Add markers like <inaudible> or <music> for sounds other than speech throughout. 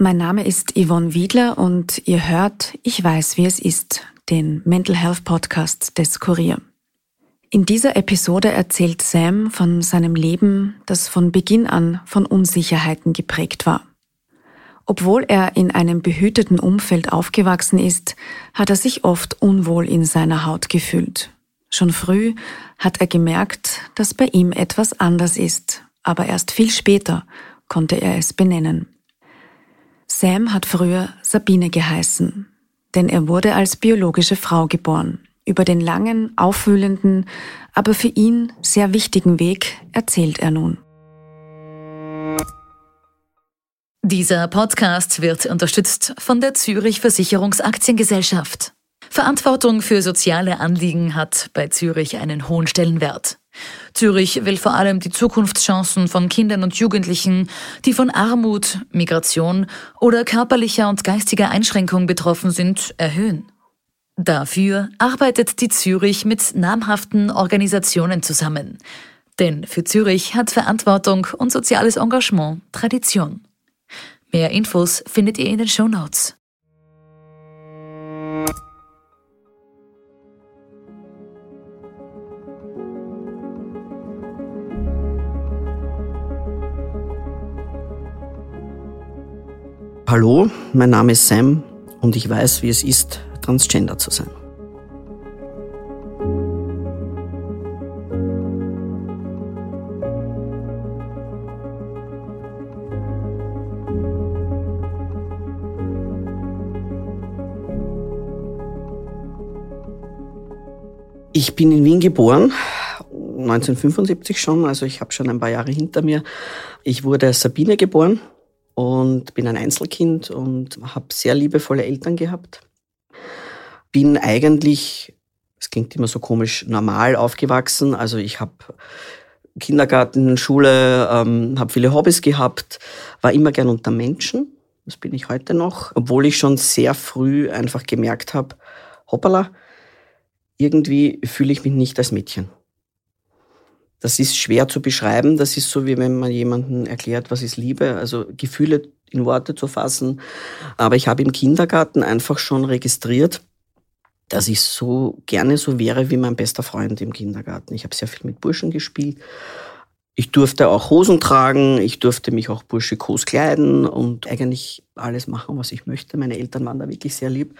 Mein Name ist Yvonne Wiedler und ihr hört Ich weiß, wie es ist, den Mental Health Podcast des Kurier. In dieser Episode erzählt Sam von seinem Leben, das von Beginn an von Unsicherheiten geprägt war. Obwohl er in einem behüteten Umfeld aufgewachsen ist, hat er sich oft unwohl in seiner Haut gefühlt. Schon früh hat er gemerkt, dass bei ihm etwas anders ist, aber erst viel später konnte er es benennen. Sam hat früher Sabine geheißen, denn er wurde als biologische Frau geboren. Über den langen, aufwühlenden, aber für ihn sehr wichtigen Weg erzählt er nun. Dieser Podcast wird unterstützt von der Zürich Versicherungsaktiengesellschaft. Verantwortung für soziale Anliegen hat bei Zürich einen hohen Stellenwert. Zürich will vor allem die Zukunftschancen von Kindern und Jugendlichen, die von Armut, Migration oder körperlicher und geistiger Einschränkung betroffen sind, erhöhen. Dafür arbeitet die Zürich mit namhaften Organisationen zusammen. Denn für Zürich hat Verantwortung und soziales Engagement Tradition. Mehr Infos findet ihr in den Show Notes. Hallo, mein Name ist Sam und ich weiß, wie es ist, transgender zu sein. Ich bin in Wien geboren, 1975 schon, also ich habe schon ein paar Jahre hinter mir. Ich wurde als Sabine geboren und bin ein Einzelkind und habe sehr liebevolle Eltern gehabt. Bin eigentlich, es klingt immer so komisch, normal aufgewachsen. Also ich habe Kindergarten, Schule, ähm, habe viele Hobbys gehabt, war immer gern unter Menschen. Das bin ich heute noch, obwohl ich schon sehr früh einfach gemerkt habe, hoppala, irgendwie fühle ich mich nicht als Mädchen. Das ist schwer zu beschreiben. Das ist so, wie wenn man jemanden erklärt, was ist Liebe. Also Gefühle in Worte zu fassen. Aber ich habe im Kindergarten einfach schon registriert, dass ich so gerne so wäre wie mein bester Freund im Kindergarten. Ich habe sehr viel mit Burschen gespielt. Ich durfte auch Hosen tragen, ich durfte mich auch burschikos kleiden und eigentlich alles machen, was ich möchte. Meine Eltern waren da wirklich sehr lieb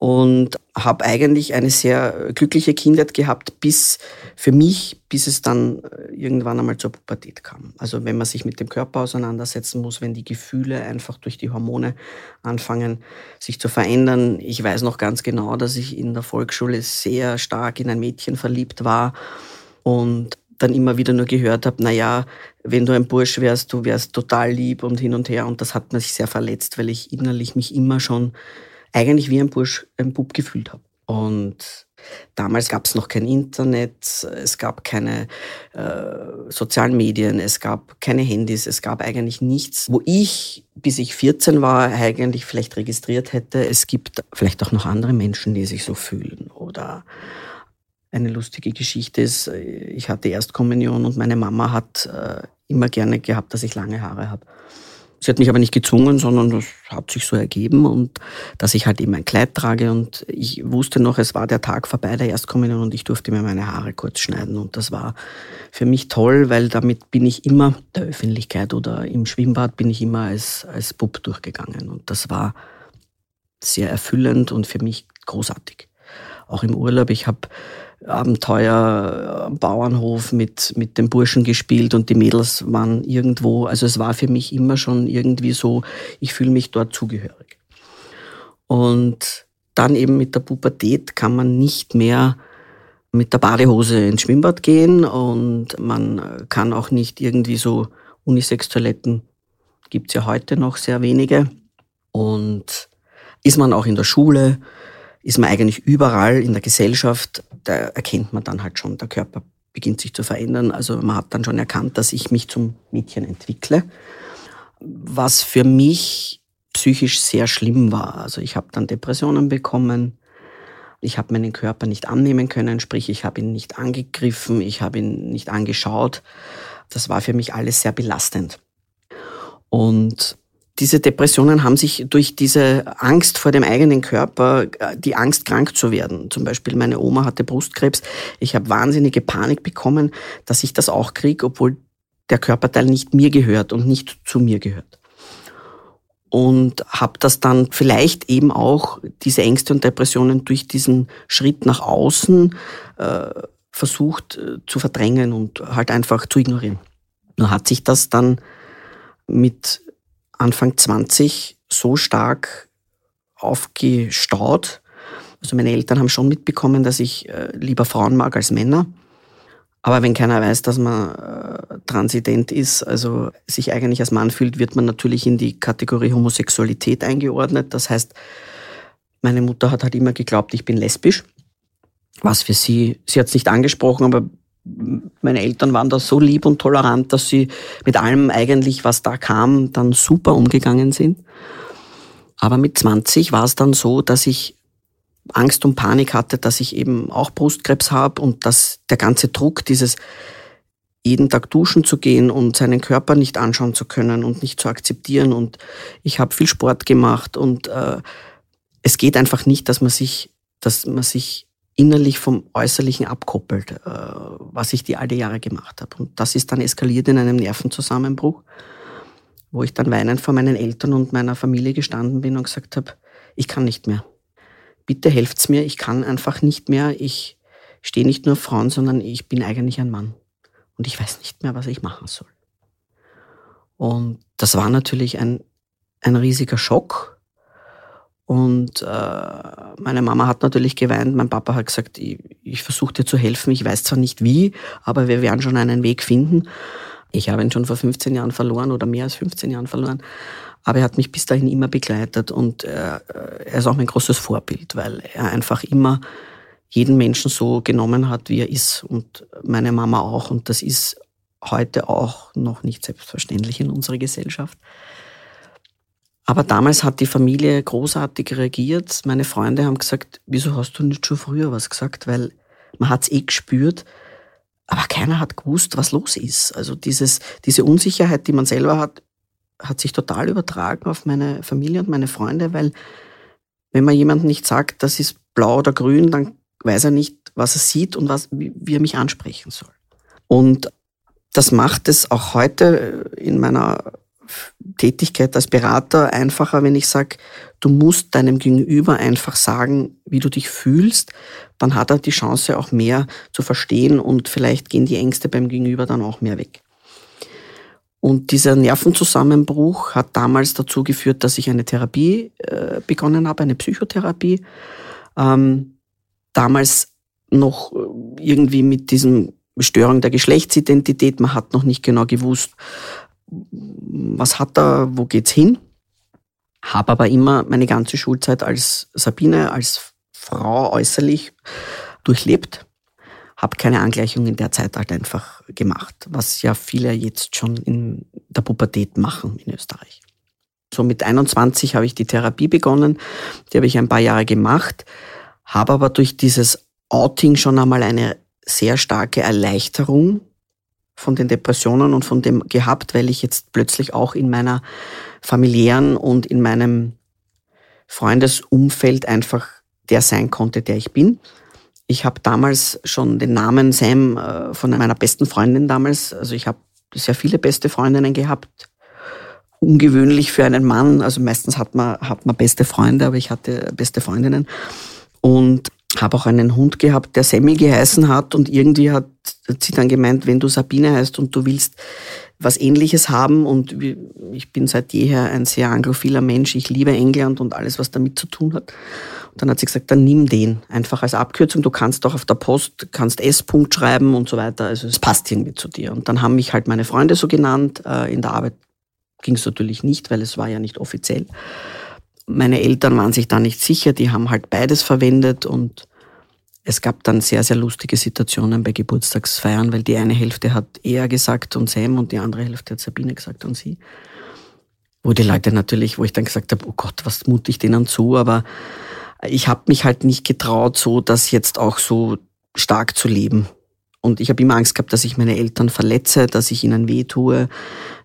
und habe eigentlich eine sehr glückliche Kindheit gehabt, bis für mich, bis es dann äh, irgendwann einmal zur Pubertät kam. Also wenn man sich mit dem Körper auseinandersetzen muss, wenn die Gefühle einfach durch die Hormone anfangen, sich zu verändern. Ich weiß noch ganz genau, dass ich in der Volksschule sehr stark in ein Mädchen verliebt war und dann immer wieder nur gehört habe, na ja, wenn du ein Bursch wärst, du wärst total lieb und hin und her. Und das hat mich sehr verletzt, weil ich innerlich mich immer schon eigentlich wie ein Bursch, ein Bub gefühlt habe. Und damals gab es noch kein Internet, es gab keine äh, sozialen Medien, es gab keine Handys, es gab eigentlich nichts, wo ich, bis ich 14 war, eigentlich vielleicht registriert hätte, es gibt vielleicht auch noch andere Menschen, die sich so fühlen. Oder eine lustige Geschichte ist, ich hatte Erstkommunion und meine Mama hat äh, immer gerne gehabt, dass ich lange Haare habe. Sie hat mich aber nicht gezwungen, sondern das hat sich so ergeben und dass ich halt eben ein Kleid trage und ich wusste noch, es war der Tag vorbei der Erstkommunion und ich durfte mir meine Haare kurz schneiden und das war für mich toll, weil damit bin ich immer der Öffentlichkeit oder im Schwimmbad bin ich immer als, als Bub durchgegangen und das war sehr erfüllend und für mich großartig. Auch im Urlaub, ich habe Abenteuer am Bauernhof mit, mit den Burschen gespielt und die Mädels waren irgendwo. Also es war für mich immer schon irgendwie so, ich fühle mich dort zugehörig. Und dann eben mit der Pubertät kann man nicht mehr mit der Badehose ins Schwimmbad gehen und man kann auch nicht irgendwie so Unisex-Toiletten, gibt's ja heute noch sehr wenige. Und ist man auch in der Schule, ist man eigentlich überall in der Gesellschaft, da erkennt man dann halt schon, der Körper beginnt sich zu verändern. Also man hat dann schon erkannt, dass ich mich zum Mädchen entwickle, was für mich psychisch sehr schlimm war. Also ich habe dann Depressionen bekommen, ich habe meinen Körper nicht annehmen können, sprich ich habe ihn nicht angegriffen, ich habe ihn nicht angeschaut. Das war für mich alles sehr belastend. Und diese Depressionen haben sich durch diese Angst vor dem eigenen Körper, die Angst krank zu werden. Zum Beispiel meine Oma hatte Brustkrebs. Ich habe wahnsinnige Panik bekommen, dass ich das auch kriege, obwohl der Körperteil nicht mir gehört und nicht zu mir gehört. Und habe das dann vielleicht eben auch, diese Ängste und Depressionen durch diesen Schritt nach außen äh, versucht äh, zu verdrängen und halt einfach zu ignorieren. Nur hat sich das dann mit Anfang 20 so stark aufgestaut. Also meine Eltern haben schon mitbekommen, dass ich äh, lieber Frauen mag als Männer. Aber wenn keiner weiß, dass man äh, transident ist, also sich eigentlich als Mann fühlt, wird man natürlich in die Kategorie Homosexualität eingeordnet. Das heißt, meine Mutter hat halt immer geglaubt, ich bin lesbisch. Was für sie, sie hat es nicht angesprochen, aber meine Eltern waren da so lieb und tolerant, dass sie mit allem eigentlich, was da kam, dann super umgegangen sind. Aber mit 20 war es dann so, dass ich Angst und Panik hatte, dass ich eben auch Brustkrebs habe und dass der ganze Druck, dieses jeden Tag duschen zu gehen und seinen Körper nicht anschauen zu können und nicht zu akzeptieren. Und ich habe viel Sport gemacht und äh, es geht einfach nicht, dass man sich, dass man sich innerlich vom Äußerlichen abkoppelt, äh, was ich die all Jahre gemacht habe. Und das ist dann eskaliert in einem Nervenzusammenbruch, wo ich dann weinend vor meinen Eltern und meiner Familie gestanden bin und gesagt habe, ich kann nicht mehr. Bitte helft's mir, ich kann einfach nicht mehr. Ich stehe nicht nur Frauen, sondern ich bin eigentlich ein Mann. Und ich weiß nicht mehr, was ich machen soll. Und das war natürlich ein, ein riesiger Schock, und äh, meine Mama hat natürlich geweint, mein Papa hat gesagt, ich, ich versuche dir zu helfen, ich weiß zwar nicht wie, aber wir werden schon einen Weg finden. Ich habe ihn schon vor 15 Jahren verloren oder mehr als 15 Jahren verloren, aber er hat mich bis dahin immer begleitet und äh, er ist auch mein großes Vorbild, weil er einfach immer jeden Menschen so genommen hat, wie er ist. Und meine Mama auch. Und das ist heute auch noch nicht selbstverständlich in unserer Gesellschaft. Aber damals hat die Familie großartig reagiert. Meine Freunde haben gesagt, wieso hast du nicht schon früher was gesagt? Weil man hat es eh gespürt, aber keiner hat gewusst, was los ist. Also dieses, diese Unsicherheit, die man selber hat, hat sich total übertragen auf meine Familie und meine Freunde, weil wenn man jemandem nicht sagt, das ist blau oder grün, dann weiß er nicht, was er sieht und was, wie, wie er mich ansprechen soll. Und das macht es auch heute in meiner Tätigkeit als Berater einfacher, wenn ich sage, du musst deinem Gegenüber einfach sagen, wie du dich fühlst, dann hat er die Chance auch mehr zu verstehen und vielleicht gehen die Ängste beim Gegenüber dann auch mehr weg. Und dieser Nervenzusammenbruch hat damals dazu geführt, dass ich eine Therapie äh, begonnen habe, eine Psychotherapie. Ähm, damals noch äh, irgendwie mit diesem Störung der Geschlechtsidentität. Man hat noch nicht genau gewusst, was hat er, wo geht's hin? Habe aber immer meine ganze Schulzeit als Sabine, als Frau äußerlich durchlebt. Habe keine Angleichung in der Zeit halt einfach gemacht, was ja viele jetzt schon in der Pubertät machen in Österreich. So mit 21 habe ich die Therapie begonnen, die habe ich ein paar Jahre gemacht, habe aber durch dieses Outing schon einmal eine sehr starke Erleichterung von den Depressionen und von dem gehabt, weil ich jetzt plötzlich auch in meiner familiären und in meinem Freundesumfeld einfach der sein konnte, der ich bin. Ich habe damals schon den Namen Sam äh, von meiner besten Freundin damals, also ich habe sehr viele beste Freundinnen gehabt. Ungewöhnlich für einen Mann, also meistens hat man, hat man beste Freunde, aber ich hatte beste Freundinnen. Und habe auch einen Hund gehabt, der Sammy geheißen hat und irgendwie hat sie dann gemeint, wenn du Sabine heißt und du willst was ähnliches haben und ich bin seit jeher ein sehr anglophiler Mensch, ich liebe England und alles, was damit zu tun hat. Und dann hat sie gesagt, dann nimm den einfach als Abkürzung. Du kannst auch auf der Post, kannst S-Punkt schreiben und so weiter. Also es passt irgendwie zu dir. Und dann haben mich halt meine Freunde so genannt. Äh, in der Arbeit ging es natürlich nicht, weil es war ja nicht offiziell. Meine Eltern waren sich da nicht sicher, die haben halt beides verwendet und es gab dann sehr, sehr lustige Situationen bei Geburtstagsfeiern, weil die eine Hälfte hat er gesagt und Sam und die andere Hälfte hat Sabine gesagt und sie. Wo die Leute natürlich, wo ich dann gesagt habe, oh Gott, was mute ich denen zu, aber ich habe mich halt nicht getraut, so das jetzt auch so stark zu leben. Und ich habe immer Angst gehabt, dass ich meine Eltern verletze, dass ich ihnen weh tue.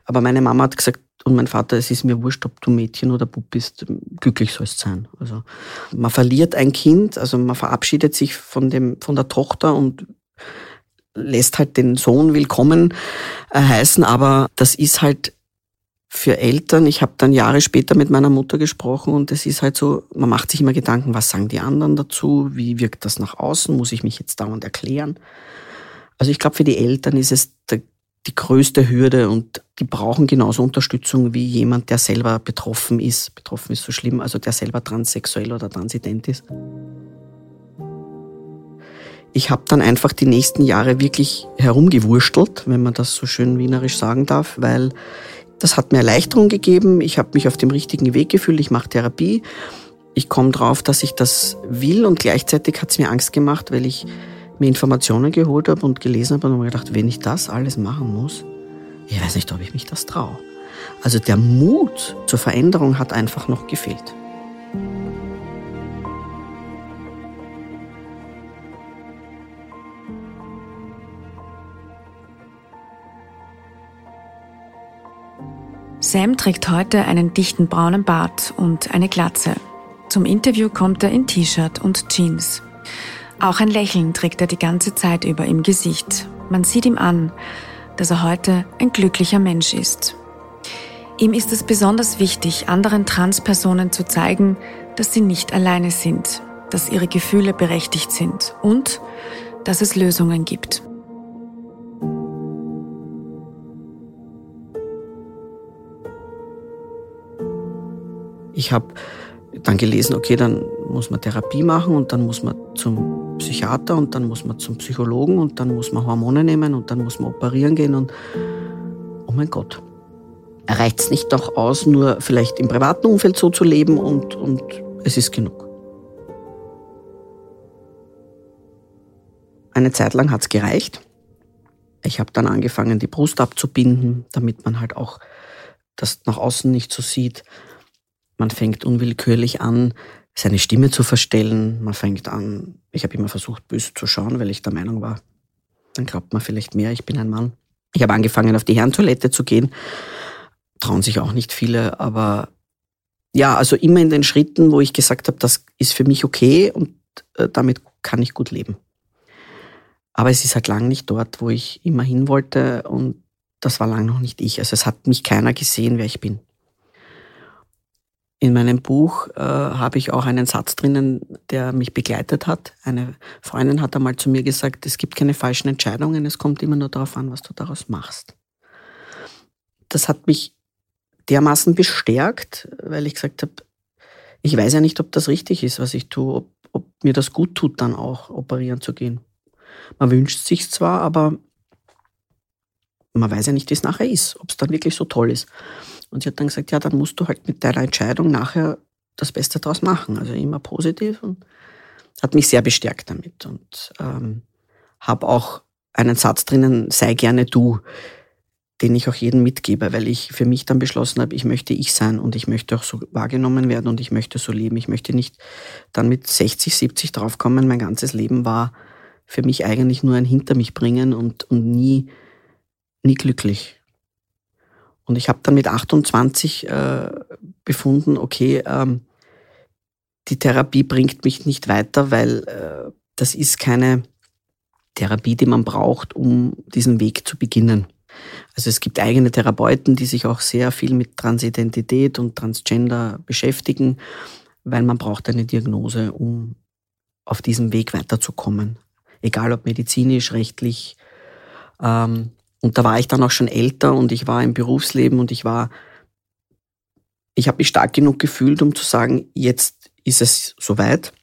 Aber meine Mama hat gesagt, und mein Vater, es ist mir wurscht, ob du Mädchen oder Bub bist, glücklich sollst sein. Also man verliert ein Kind, also man verabschiedet sich von dem, von der Tochter und lässt halt den Sohn willkommen äh, heißen, aber das ist halt für Eltern, ich habe dann Jahre später mit meiner Mutter gesprochen und es ist halt so, man macht sich immer Gedanken, was sagen die anderen dazu, wie wirkt das nach außen, muss ich mich jetzt dauernd erklären. Also ich glaube, für die Eltern ist es der, die größte Hürde und die brauchen genauso Unterstützung wie jemand, der selber betroffen ist. Betroffen ist so schlimm, also der selber transsexuell oder transident ist. Ich habe dann einfach die nächsten Jahre wirklich herumgewurstelt, wenn man das so schön wienerisch sagen darf, weil das hat mir Erleichterung gegeben. Ich habe mich auf dem richtigen Weg gefühlt. Ich mache Therapie. Ich komme drauf, dass ich das will und gleichzeitig hat es mir Angst gemacht, weil ich mir Informationen geholt habe und gelesen habe und mir gedacht, wenn ich das alles machen muss, ich weiß nicht, ob ich mich das traue. Also der Mut zur Veränderung hat einfach noch gefehlt. Sam trägt heute einen dichten braunen Bart und eine Glatze. Zum Interview kommt er in T-Shirt und Jeans. Auch ein Lächeln trägt er die ganze Zeit über im Gesicht. Man sieht ihm an, dass er heute ein glücklicher Mensch ist. Ihm ist es besonders wichtig, anderen Transpersonen zu zeigen, dass sie nicht alleine sind, dass ihre Gefühle berechtigt sind und dass es Lösungen gibt. Ich habe dann gelesen, okay, dann muss man Therapie machen und dann muss man zum Psychiater und dann muss man zum Psychologen und dann muss man Hormone nehmen und dann muss man operieren gehen und oh mein Gott, reicht es nicht doch aus, nur vielleicht im privaten Umfeld so zu leben und, und es ist genug. Eine Zeit lang hat es gereicht. Ich habe dann angefangen, die Brust abzubinden, damit man halt auch das nach außen nicht so sieht. Man fängt unwillkürlich an, seine Stimme zu verstellen. Man fängt an, ich habe immer versucht, böse zu schauen, weil ich der Meinung war, dann glaubt man vielleicht mehr, ich bin ein Mann. Ich habe angefangen, auf die Herrentoilette zu gehen. Trauen sich auch nicht viele, aber ja, also immer in den Schritten, wo ich gesagt habe, das ist für mich okay und äh, damit kann ich gut leben. Aber es ist halt lang nicht dort, wo ich immer hin wollte und das war lang noch nicht ich. Also es hat mich keiner gesehen, wer ich bin. In meinem Buch äh, habe ich auch einen Satz drinnen, der mich begleitet hat. Eine Freundin hat einmal zu mir gesagt, es gibt keine falschen Entscheidungen, es kommt immer nur darauf an, was du daraus machst. Das hat mich dermaßen bestärkt, weil ich gesagt habe, ich weiß ja nicht, ob das richtig ist, was ich tue, ob, ob mir das gut tut, dann auch operieren zu gehen. Man wünscht sich zwar, aber man weiß ja nicht, wie es nachher ist, ob es dann wirklich so toll ist. Und sie hat dann gesagt, ja, dann musst du halt mit deiner Entscheidung nachher das Beste daraus machen. Also immer positiv und hat mich sehr bestärkt damit. Und ähm, habe auch einen Satz drinnen, sei gerne du, den ich auch jedem mitgebe, weil ich für mich dann beschlossen habe, ich möchte ich sein und ich möchte auch so wahrgenommen werden und ich möchte so leben. Ich möchte nicht dann mit 60, 70 draufkommen, mein ganzes Leben war für mich eigentlich nur ein Hinter mich bringen und, und nie, nie glücklich. Und ich habe dann mit 28 äh, befunden, okay, ähm, die Therapie bringt mich nicht weiter, weil äh, das ist keine Therapie, die man braucht, um diesen Weg zu beginnen. Also es gibt eigene Therapeuten, die sich auch sehr viel mit Transidentität und Transgender beschäftigen, weil man braucht eine Diagnose, um auf diesem Weg weiterzukommen. Egal ob medizinisch, rechtlich, ähm, und da war ich dann auch schon älter und ich war im Berufsleben und ich war, ich habe mich stark genug gefühlt, um zu sagen, jetzt ist es soweit.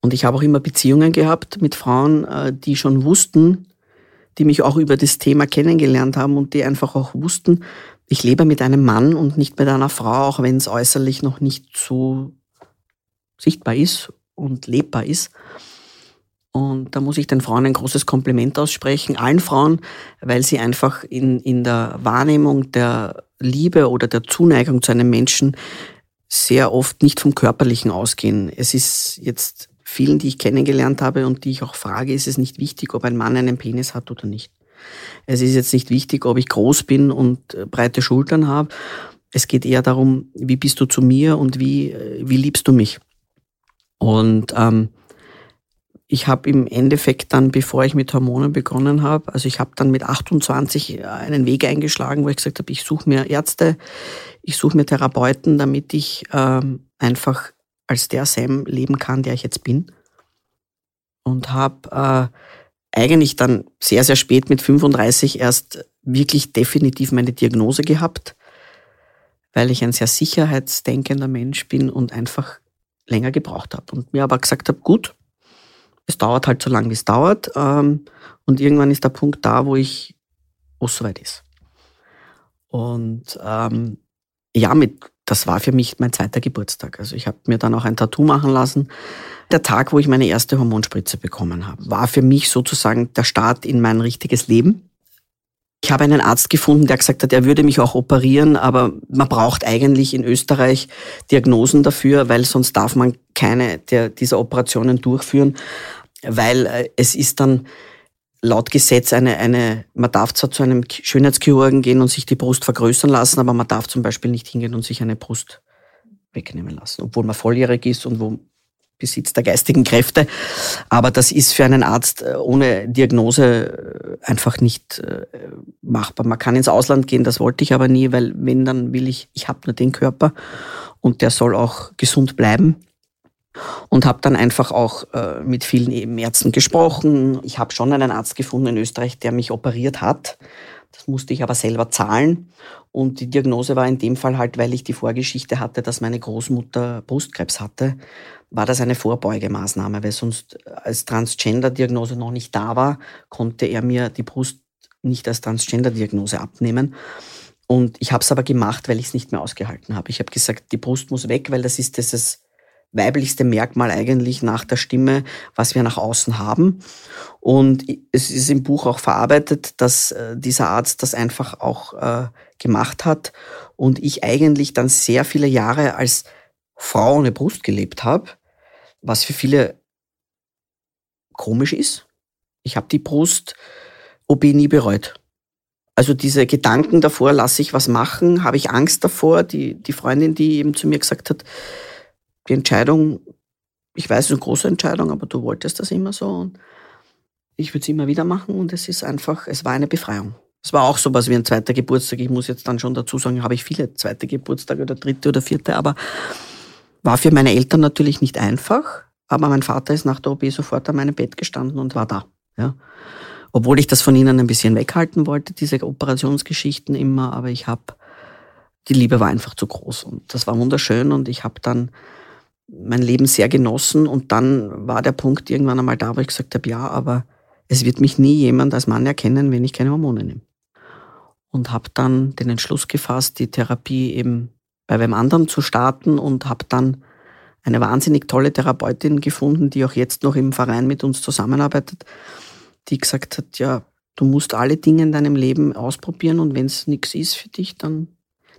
Und ich habe auch immer Beziehungen gehabt mit Frauen, äh, die schon wussten, die mich auch über das Thema kennengelernt haben und die einfach auch wussten, ich lebe mit einem Mann und nicht mit einer Frau, auch wenn es äußerlich noch nicht so sichtbar ist und lebbar ist. Und da muss ich den Frauen ein großes Kompliment aussprechen, allen Frauen, weil sie einfach in, in der Wahrnehmung der Liebe oder der Zuneigung zu einem Menschen sehr oft nicht vom Körperlichen ausgehen. Es ist jetzt vielen, die ich kennengelernt habe und die ich auch frage, ist es nicht wichtig, ob ein Mann einen Penis hat oder nicht. Es ist jetzt nicht wichtig, ob ich groß bin und äh, breite Schultern habe. Es geht eher darum, wie bist du zu mir und wie, äh, wie liebst du mich. Und ähm, ich habe im Endeffekt dann, bevor ich mit Hormonen begonnen habe, also ich habe dann mit 28 einen Weg eingeschlagen, wo ich gesagt habe, ich suche mir Ärzte, ich suche mir Therapeuten, damit ich ähm, einfach als der Sam leben kann, der ich jetzt bin. Und habe äh, eigentlich dann sehr, sehr spät mit 35 erst wirklich definitiv meine Diagnose gehabt, weil ich ein sehr sicherheitsdenkender Mensch bin und einfach länger gebraucht habe. Und mir aber gesagt habe, gut, es dauert halt so lange, wie es dauert. Ähm, und irgendwann ist der Punkt da, wo ich, wo es soweit ist. Und ähm, ja, mit, das war für mich mein zweiter Geburtstag. Also ich habe mir dann auch ein Tattoo machen lassen. Der Tag, wo ich meine erste Hormonspritze bekommen habe, war für mich sozusagen der Start in mein richtiges Leben. Ich habe einen Arzt gefunden, der gesagt hat, er würde mich auch operieren, aber man braucht eigentlich in Österreich Diagnosen dafür, weil sonst darf man keine der, dieser Operationen durchführen, weil äh, es ist dann laut Gesetz eine, eine, man darf zwar zu einem Schönheitschirurgen gehen und sich die Brust vergrößern lassen, aber man darf zum Beispiel nicht hingehen und sich eine Brust wegnehmen lassen, obwohl man volljährig ist und wo Besitz der geistigen Kräfte. Aber das ist für einen Arzt äh, ohne Diagnose äh, einfach nicht äh, machbar. Man kann ins Ausland gehen, das wollte ich aber nie, weil wenn, dann will ich, ich habe nur den Körper und der soll auch gesund bleiben. Und habe dann einfach auch mit vielen Ärzten gesprochen. Ich habe schon einen Arzt gefunden in Österreich, der mich operiert hat. Das musste ich aber selber zahlen. Und die Diagnose war in dem Fall halt, weil ich die Vorgeschichte hatte, dass meine Großmutter Brustkrebs hatte, war das eine Vorbeugemaßnahme, weil sonst als Transgender-Diagnose noch nicht da war, konnte er mir die Brust nicht als Transgender-Diagnose abnehmen. Und ich habe es aber gemacht, weil ich es nicht mehr ausgehalten habe. Ich habe gesagt, die Brust muss weg, weil das ist dieses weiblichste Merkmal eigentlich nach der Stimme, was wir nach außen haben. Und es ist im Buch auch verarbeitet, dass äh, dieser Arzt das einfach auch äh, gemacht hat und ich eigentlich dann sehr viele Jahre als Frau ohne Brust gelebt habe, was für viele komisch ist. Ich habe die Brust OB nie bereut. Also diese Gedanken davor, lasse ich was machen, habe ich Angst davor. Die, die Freundin, die eben zu mir gesagt hat, die Entscheidung, ich weiß, es ist eine große Entscheidung, aber du wolltest das immer so. Und ich würde es immer wieder machen und es ist einfach, es war eine Befreiung. Es war auch so was wie ein zweiter Geburtstag. Ich muss jetzt dann schon dazu sagen, habe ich viele zweite Geburtstage oder dritte oder vierte, aber war für meine Eltern natürlich nicht einfach. Aber mein Vater ist nach der OP sofort an meinem Bett gestanden und war da. Ja. Obwohl ich das von ihnen ein bisschen weghalten wollte, diese Operationsgeschichten immer, aber ich habe, die Liebe war einfach zu groß und das war wunderschön und ich habe dann mein Leben sehr genossen und dann war der Punkt irgendwann einmal da, wo ich gesagt habe, ja, aber es wird mich nie jemand als Mann erkennen, wenn ich keine Hormone nehme. Und habe dann den Entschluss gefasst, die Therapie eben bei wem anderen zu starten und habe dann eine wahnsinnig tolle Therapeutin gefunden, die auch jetzt noch im Verein mit uns zusammenarbeitet, die gesagt hat, ja, du musst alle Dinge in deinem Leben ausprobieren und wenn es nichts ist für dich, dann,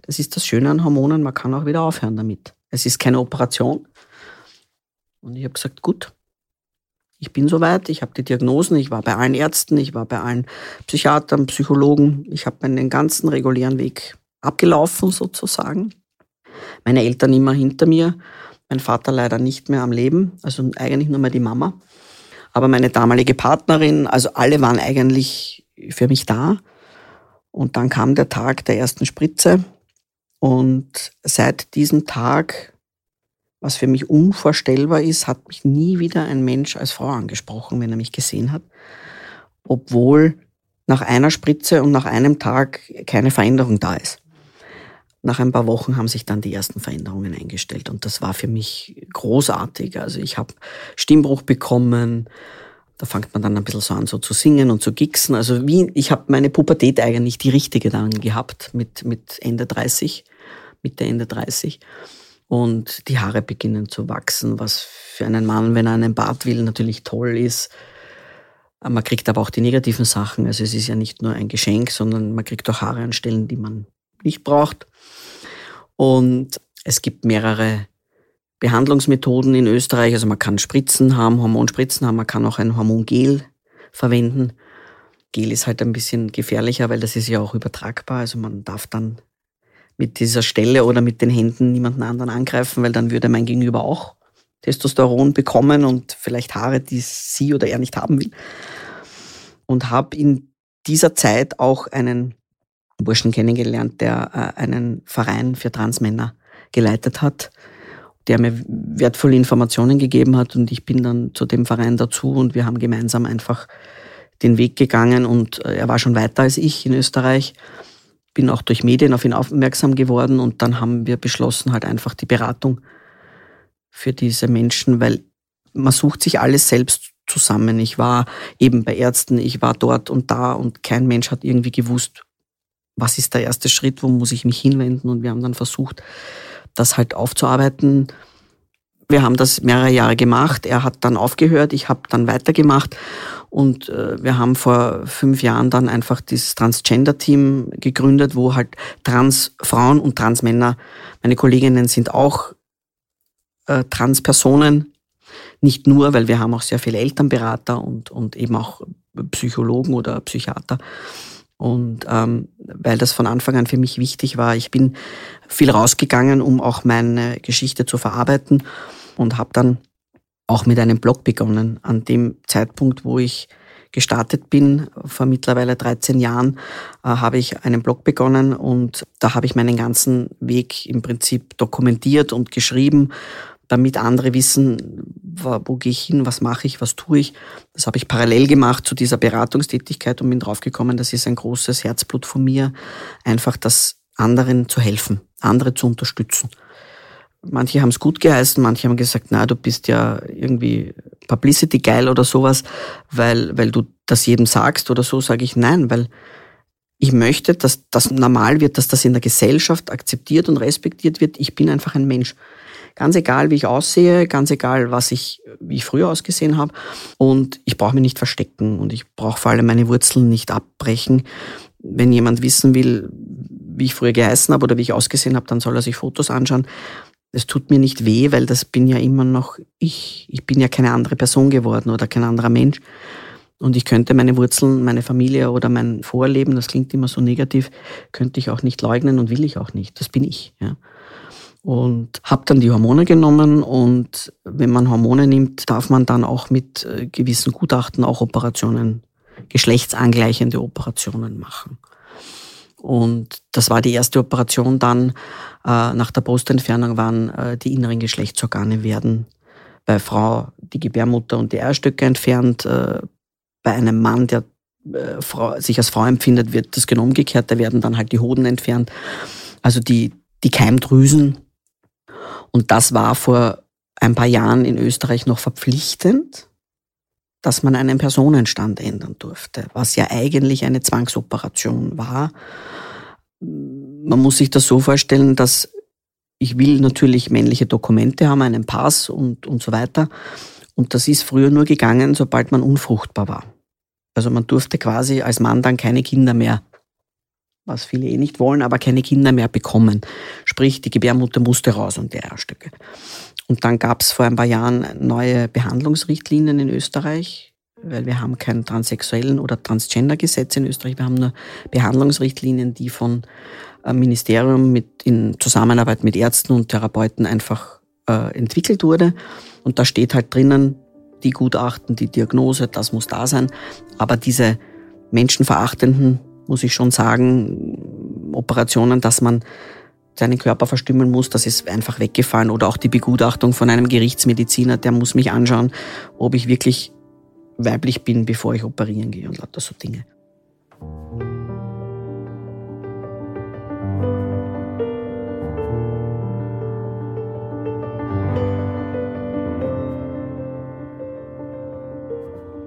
das ist das Schöne an Hormonen, man kann auch wieder aufhören damit. Es ist keine Operation. Und ich habe gesagt, gut, ich bin soweit, ich habe die Diagnosen, ich war bei allen Ärzten, ich war bei allen Psychiatern, Psychologen, ich habe meinen ganzen regulären Weg abgelaufen sozusagen. Meine Eltern immer hinter mir, mein Vater leider nicht mehr am Leben, also eigentlich nur mehr die Mama. Aber meine damalige Partnerin, also alle waren eigentlich für mich da. Und dann kam der Tag der ersten Spritze. Und seit diesem Tag was für mich unvorstellbar ist, hat mich nie wieder ein Mensch als Frau angesprochen, wenn er mich gesehen hat. Obwohl nach einer Spritze und nach einem Tag keine Veränderung da ist. Nach ein paar Wochen haben sich dann die ersten Veränderungen eingestellt und das war für mich großartig. Also ich habe Stimmbruch bekommen, da fängt man dann ein bisschen so an, so zu singen und zu gixen. Also wie, ich habe meine Pubertät eigentlich die richtige dann gehabt mit, mit Ende 30, Mitte Ende 30 und die Haare beginnen zu wachsen, was für einen Mann, wenn er einen Bart will, natürlich toll ist. Man kriegt aber auch die negativen Sachen. Also es ist ja nicht nur ein Geschenk, sondern man kriegt auch Haare an Stellen, die man nicht braucht. Und es gibt mehrere Behandlungsmethoden in Österreich. Also man kann Spritzen haben, Hormonspritzen haben, man kann auch ein Hormongel verwenden. Gel ist halt ein bisschen gefährlicher, weil das ist ja auch übertragbar. Also man darf dann mit dieser Stelle oder mit den Händen niemanden anderen angreifen, weil dann würde mein Gegenüber auch Testosteron bekommen und vielleicht Haare, die sie oder er nicht haben will. Und habe in dieser Zeit auch einen Burschen kennengelernt, der äh, einen Verein für Transmänner geleitet hat der mir wertvolle Informationen gegeben hat und ich bin dann zu dem Verein dazu und wir haben gemeinsam einfach den Weg gegangen und äh, er war schon weiter als ich in Österreich. Bin auch durch Medien auf ihn aufmerksam geworden und dann haben wir beschlossen, halt einfach die Beratung für diese Menschen, weil man sucht sich alles selbst zusammen. Ich war eben bei Ärzten, ich war dort und da und kein Mensch hat irgendwie gewusst, was ist der erste Schritt, wo muss ich mich hinwenden und wir haben dann versucht, das halt aufzuarbeiten. Wir haben das mehrere Jahre gemacht. Er hat dann aufgehört, ich habe dann weitergemacht und äh, wir haben vor fünf Jahren dann einfach dieses Transgender-Team gegründet, wo halt Transfrauen und Transmänner, meine Kolleginnen sind auch äh, Transpersonen, nicht nur, weil wir haben auch sehr viele Elternberater und, und eben auch Psychologen oder Psychiater. Und ähm, weil das von Anfang an für mich wichtig war, ich bin viel rausgegangen, um auch meine Geschichte zu verarbeiten und habe dann auch mit einem Blog begonnen. An dem Zeitpunkt, wo ich gestartet bin, vor mittlerweile 13 Jahren, äh, habe ich einen Blog begonnen und da habe ich meinen ganzen Weg im Prinzip dokumentiert und geschrieben damit andere wissen, wo gehe ich hin, was mache ich, was tue ich. Das habe ich parallel gemacht zu dieser Beratungstätigkeit und bin draufgekommen, das ist ein großes Herzblut von mir, einfach das anderen zu helfen, andere zu unterstützen. Manche haben es gut geheißen, manche haben gesagt, na, du bist ja irgendwie Publicity geil oder sowas, weil, weil du das jedem sagst oder so, sage ich nein, weil ich möchte, dass das normal wird, dass das in der Gesellschaft akzeptiert und respektiert wird. Ich bin einfach ein Mensch. Ganz egal, wie ich aussehe, ganz egal, was ich, wie ich früher ausgesehen habe. Und ich brauche mich nicht verstecken und ich brauche vor allem meine Wurzeln nicht abbrechen. Wenn jemand wissen will, wie ich früher geheißen habe oder wie ich ausgesehen habe, dann soll er sich Fotos anschauen. Es tut mir nicht weh, weil das bin ja immer noch ich. Ich bin ja keine andere Person geworden oder kein anderer Mensch. Und ich könnte meine Wurzeln, meine Familie oder mein Vorleben, das klingt immer so negativ, könnte ich auch nicht leugnen und will ich auch nicht. Das bin ich. Ja und habe dann die Hormone genommen und wenn man Hormone nimmt, darf man dann auch mit äh, gewissen Gutachten auch Operationen, geschlechtsangleichende Operationen machen. Und das war die erste Operation dann. Äh, nach der Brustentfernung waren äh, die inneren Geschlechtsorgane werden bei Frau die Gebärmutter und die Eierstöcke entfernt. Bei einem Mann, der sich als Frau empfindet, wird das genau umgekehrt. Da werden dann halt die Hoden entfernt. Also die, die Keimdrüsen und das war vor ein paar Jahren in Österreich noch verpflichtend, dass man einen Personenstand ändern durfte, was ja eigentlich eine Zwangsoperation war. Man muss sich das so vorstellen, dass ich will natürlich männliche Dokumente haben, einen Pass und, und so weiter. Und das ist früher nur gegangen, sobald man unfruchtbar war. Also man durfte quasi als Mann dann keine Kinder mehr was viele eh nicht wollen, aber keine Kinder mehr bekommen. Sprich, die Gebärmutter musste raus und die Eierstöcke. Und dann gab es vor ein paar Jahren neue Behandlungsrichtlinien in Österreich, weil wir haben kein transsexuellen oder Transgender-Gesetz in Österreich. Wir haben nur Behandlungsrichtlinien, die von äh, Ministerium mit, in Zusammenarbeit mit Ärzten und Therapeuten einfach äh, entwickelt wurde. Und da steht halt drinnen, die Gutachten, die Diagnose, das muss da sein. Aber diese menschenverachtenden muss ich schon sagen, Operationen, dass man seinen Körper verstümmeln muss, das ist einfach weggefallen. Oder auch die Begutachtung von einem Gerichtsmediziner, der muss mich anschauen, ob ich wirklich weiblich bin, bevor ich operieren gehe und lauter so Dinge.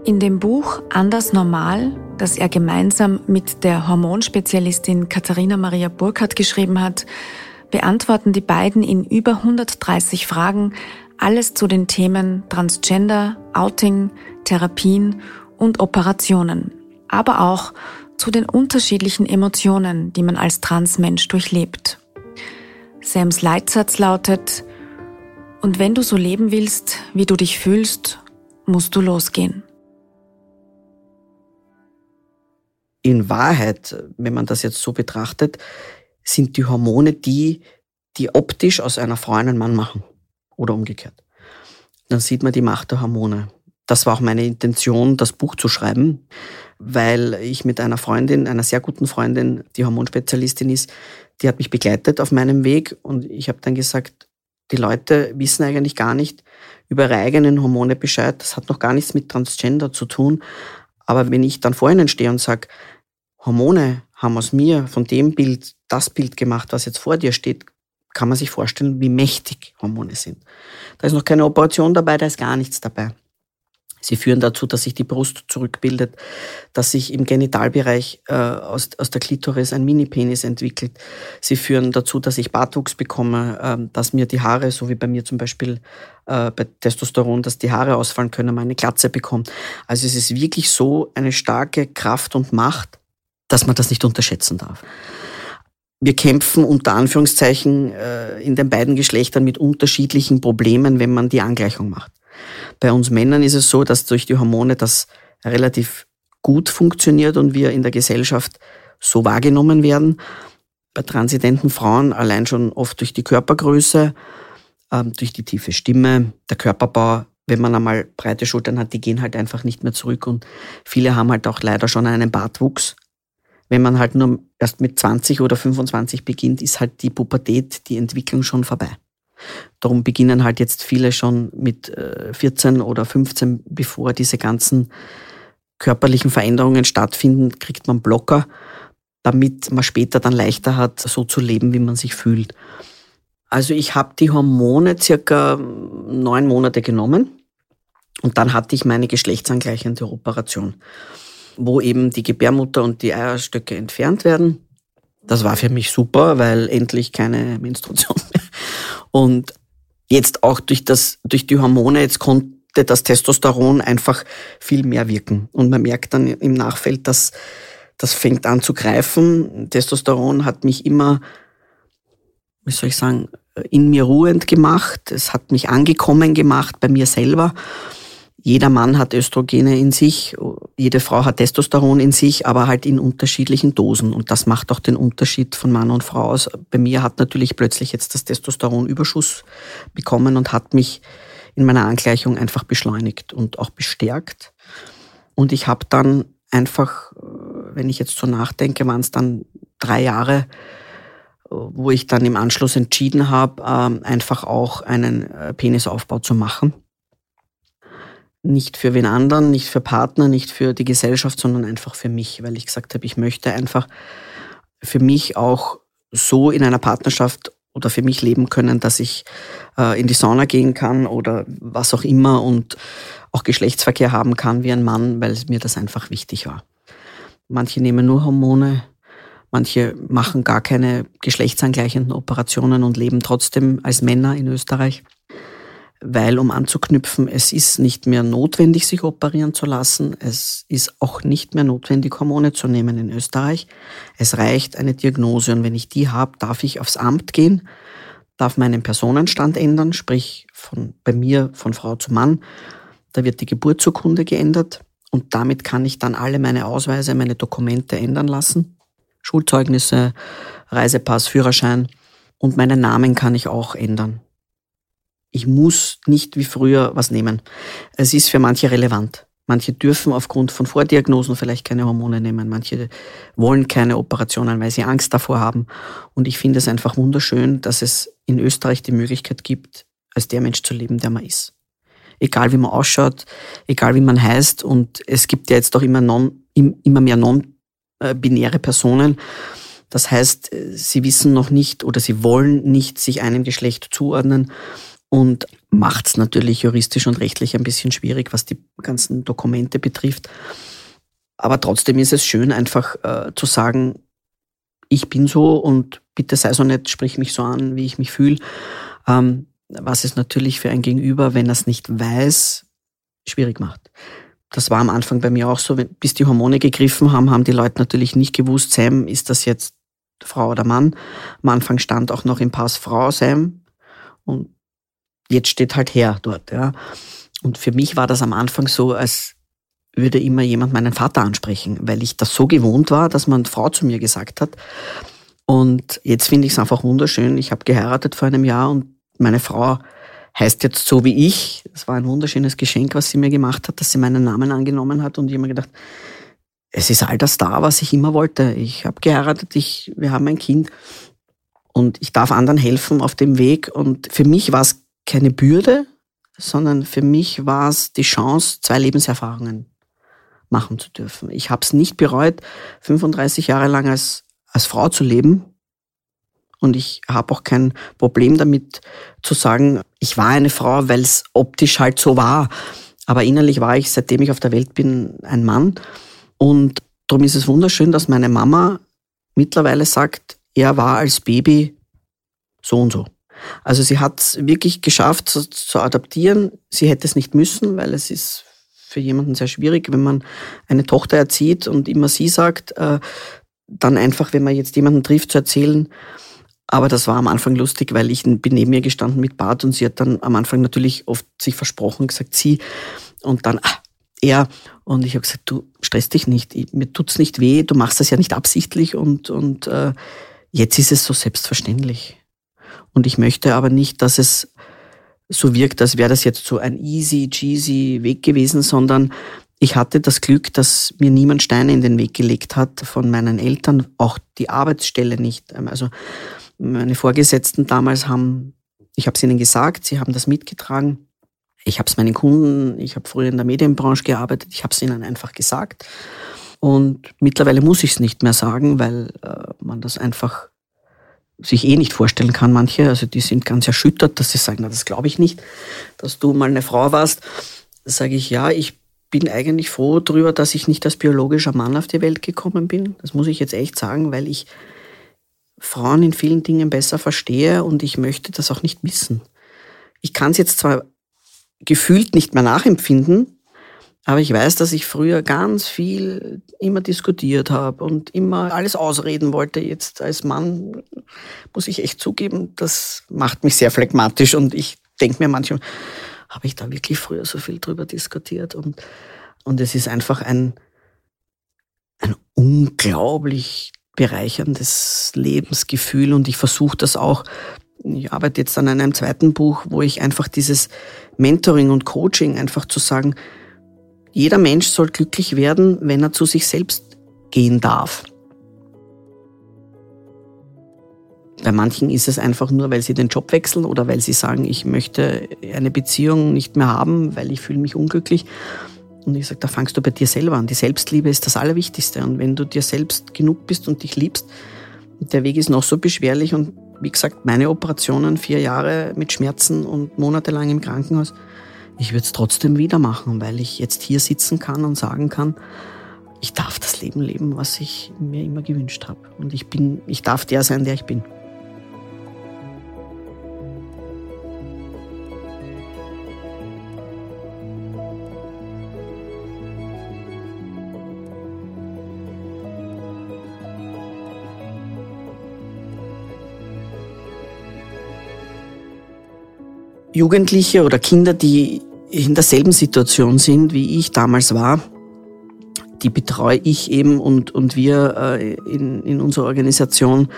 In dem Buch Anders Normal das er gemeinsam mit der Hormonspezialistin Katharina Maria Burkhardt geschrieben hat, beantworten die beiden in über 130 Fragen alles zu den Themen Transgender, Outing, Therapien und Operationen, aber auch zu den unterschiedlichen Emotionen, die man als Transmensch durchlebt. Sams Leitsatz lautet, Und wenn du so leben willst, wie du dich fühlst, musst du losgehen. In Wahrheit, wenn man das jetzt so betrachtet, sind die Hormone die, die optisch aus einer Frau einen Mann machen. Oder umgekehrt. Dann sieht man die Macht der Hormone. Das war auch meine Intention, das Buch zu schreiben, weil ich mit einer Freundin, einer sehr guten Freundin, die Hormonspezialistin ist, die hat mich begleitet auf meinem Weg und ich habe dann gesagt, die Leute wissen eigentlich gar nicht über ihre eigenen Hormone Bescheid. Das hat noch gar nichts mit Transgender zu tun. Aber wenn ich dann vor ihnen stehe und sage, Hormone haben aus mir von dem Bild das Bild gemacht, was jetzt vor dir steht, kann man sich vorstellen, wie mächtig Hormone sind. Da ist noch keine Operation dabei, da ist gar nichts dabei. Sie führen dazu, dass sich die Brust zurückbildet, dass sich im Genitalbereich äh, aus, aus der Klitoris ein Mini-Penis entwickelt. Sie führen dazu, dass ich Bartwuchs bekomme, äh, dass mir die Haare, so wie bei mir zum Beispiel äh, bei Testosteron, dass die Haare ausfallen können, meine Glatze bekommt. Also es ist wirklich so eine starke Kraft und Macht, dass man das nicht unterschätzen darf. Wir kämpfen unter Anführungszeichen äh, in den beiden Geschlechtern mit unterschiedlichen Problemen, wenn man die Angleichung macht. Bei uns Männern ist es so, dass durch die Hormone das relativ gut funktioniert und wir in der Gesellschaft so wahrgenommen werden. Bei transidenten Frauen allein schon oft durch die Körpergröße, ähm, durch die tiefe Stimme, der Körperbau. Wenn man einmal breite Schultern hat, die gehen halt einfach nicht mehr zurück und viele haben halt auch leider schon einen Bartwuchs. Wenn man halt nur erst mit 20 oder 25 beginnt, ist halt die Pubertät, die Entwicklung schon vorbei. Darum beginnen halt jetzt viele schon mit 14 äh, oder 15, bevor diese ganzen körperlichen Veränderungen stattfinden, kriegt man Blocker, damit man später dann leichter hat, so zu leben, wie man sich fühlt. Also ich habe die Hormone circa neun Monate genommen und dann hatte ich meine geschlechtsangleichende Operation, wo eben die Gebärmutter und die Eierstöcke entfernt werden. Das war für mich super, weil endlich keine Menstruation mehr und jetzt auch durch das, durch die Hormone, jetzt konnte das Testosteron einfach viel mehr wirken. Und man merkt dann im Nachfeld, dass das fängt an zu greifen. Testosteron hat mich immer, wie soll ich sagen, in mir ruhend gemacht. Es hat mich angekommen gemacht bei mir selber. Jeder Mann hat Östrogene in sich, jede Frau hat Testosteron in sich, aber halt in unterschiedlichen Dosen. Und das macht auch den Unterschied von Mann und Frau aus. Bei mir hat natürlich plötzlich jetzt das Testosteron Überschuss bekommen und hat mich in meiner Angleichung einfach beschleunigt und auch bestärkt. Und ich habe dann einfach, wenn ich jetzt so nachdenke, waren es dann drei Jahre, wo ich dann im Anschluss entschieden habe, ähm, einfach auch einen äh, Penisaufbau zu machen nicht für wen anderen, nicht für Partner, nicht für die Gesellschaft, sondern einfach für mich, weil ich gesagt habe, ich möchte einfach für mich auch so in einer Partnerschaft oder für mich leben können, dass ich äh, in die Sauna gehen kann oder was auch immer und auch Geschlechtsverkehr haben kann wie ein Mann, weil mir das einfach wichtig war. Manche nehmen nur Hormone, manche machen gar keine geschlechtsangleichenden Operationen und leben trotzdem als Männer in Österreich weil, um anzuknüpfen, es ist nicht mehr notwendig, sich operieren zu lassen. Es ist auch nicht mehr notwendig, Hormone zu nehmen in Österreich. Es reicht eine Diagnose und wenn ich die habe, darf ich aufs Amt gehen, darf meinen Personenstand ändern, sprich von, bei mir von Frau zu Mann. Da wird die Geburtsurkunde geändert und damit kann ich dann alle meine Ausweise, meine Dokumente ändern lassen. Schulzeugnisse, Reisepass, Führerschein und meinen Namen kann ich auch ändern. Ich muss nicht wie früher was nehmen. Es ist für manche relevant. Manche dürfen aufgrund von Vordiagnosen vielleicht keine Hormone nehmen. Manche wollen keine Operationen, weil sie Angst davor haben. Und ich finde es einfach wunderschön, dass es in Österreich die Möglichkeit gibt, als der Mensch zu leben, der man ist. Egal wie man ausschaut, egal wie man heißt. Und es gibt ja jetzt auch immer, non, immer mehr non-binäre Personen. Das heißt, sie wissen noch nicht oder sie wollen nicht sich einem Geschlecht zuordnen und macht es natürlich juristisch und rechtlich ein bisschen schwierig, was die ganzen Dokumente betrifft. Aber trotzdem ist es schön, einfach äh, zu sagen, ich bin so und bitte sei so nett, sprich mich so an, wie ich mich fühle. Ähm, was es natürlich für ein Gegenüber, wenn er es nicht weiß, schwierig macht. Das war am Anfang bei mir auch so, bis die Hormone gegriffen haben, haben die Leute natürlich nicht gewusst, Sam, ist das jetzt Frau oder Mann? Am Anfang stand auch noch im Pass Frau Sam und jetzt steht halt her dort. Ja. Und für mich war das am Anfang so, als würde immer jemand meinen Vater ansprechen, weil ich das so gewohnt war, dass man Frau zu mir gesagt hat. Und jetzt finde ich es einfach wunderschön. Ich habe geheiratet vor einem Jahr und meine Frau heißt jetzt so wie ich. Es war ein wunderschönes Geschenk, was sie mir gemacht hat, dass sie meinen Namen angenommen hat. Und ich mir gedacht, es ist all das da, was ich immer wollte. Ich habe geheiratet, ich, wir haben ein Kind und ich darf anderen helfen auf dem Weg. Und für mich war es keine Bürde, sondern für mich war es die Chance, zwei Lebenserfahrungen machen zu dürfen. Ich habe es nicht bereut, 35 Jahre lang als, als Frau zu leben. Und ich habe auch kein Problem damit zu sagen, ich war eine Frau, weil es optisch halt so war. Aber innerlich war ich, seitdem ich auf der Welt bin, ein Mann. Und darum ist es wunderschön, dass meine Mama mittlerweile sagt, er war als Baby so und so. Also sie hat es wirklich geschafft zu, zu adaptieren. Sie hätte es nicht müssen, weil es ist für jemanden sehr schwierig, wenn man eine Tochter erzieht und immer sie sagt, äh, dann einfach, wenn man jetzt jemanden trifft, zu erzählen. Aber das war am Anfang lustig, weil ich bin neben ihr gestanden mit Bart und sie hat dann am Anfang natürlich oft sich versprochen, gesagt sie und dann ah, er und ich habe gesagt, du stresst dich nicht, mir tut's nicht weh, du machst das ja nicht absichtlich und und äh, jetzt ist es so selbstverständlich. Und ich möchte aber nicht, dass es so wirkt, als wäre das jetzt so ein easy, cheesy Weg gewesen, sondern ich hatte das Glück, dass mir niemand Steine in den Weg gelegt hat von meinen Eltern, auch die Arbeitsstelle nicht. Also meine Vorgesetzten damals haben, ich habe es ihnen gesagt, sie haben das mitgetragen. Ich habe es meinen Kunden, ich habe früher in der Medienbranche gearbeitet, ich habe es ihnen einfach gesagt. Und mittlerweile muss ich es nicht mehr sagen, weil äh, man das einfach sich eh nicht vorstellen kann, manche. Also die sind ganz erschüttert, dass sie sagen, na, das glaube ich nicht, dass du mal eine Frau warst. Sage ich, ja, ich bin eigentlich froh darüber, dass ich nicht als biologischer Mann auf die Welt gekommen bin. Das muss ich jetzt echt sagen, weil ich Frauen in vielen Dingen besser verstehe und ich möchte das auch nicht missen. Ich kann es jetzt zwar gefühlt nicht mehr nachempfinden, aber ich weiß, dass ich früher ganz viel immer diskutiert habe und immer alles ausreden wollte. Jetzt als Mann muss ich echt zugeben, das macht mich sehr phlegmatisch und ich denke mir manchmal, habe ich da wirklich früher so viel drüber diskutiert? Und, und es ist einfach ein, ein unglaublich bereicherndes Lebensgefühl und ich versuche das auch. Ich arbeite jetzt an einem zweiten Buch, wo ich einfach dieses Mentoring und Coaching einfach zu sagen, jeder Mensch soll glücklich werden, wenn er zu sich selbst gehen darf. Bei manchen ist es einfach nur, weil sie den Job wechseln oder weil sie sagen, ich möchte eine Beziehung nicht mehr haben, weil ich fühle mich unglücklich. Und ich sage, da fangst du bei dir selber an. Die Selbstliebe ist das Allerwichtigste. Und wenn du dir selbst genug bist und dich liebst, der Weg ist noch so beschwerlich und wie gesagt, meine Operationen, vier Jahre mit Schmerzen und monatelang im Krankenhaus, ich würde es trotzdem wieder machen, weil ich jetzt hier sitzen kann und sagen kann, ich darf das Leben leben, was ich mir immer gewünscht habe. Und ich bin, ich darf der sein, der ich bin. Jugendliche oder Kinder, die in derselben Situation sind, wie ich damals war, die betreue ich eben und, und wir äh, in, in unserer Organisation.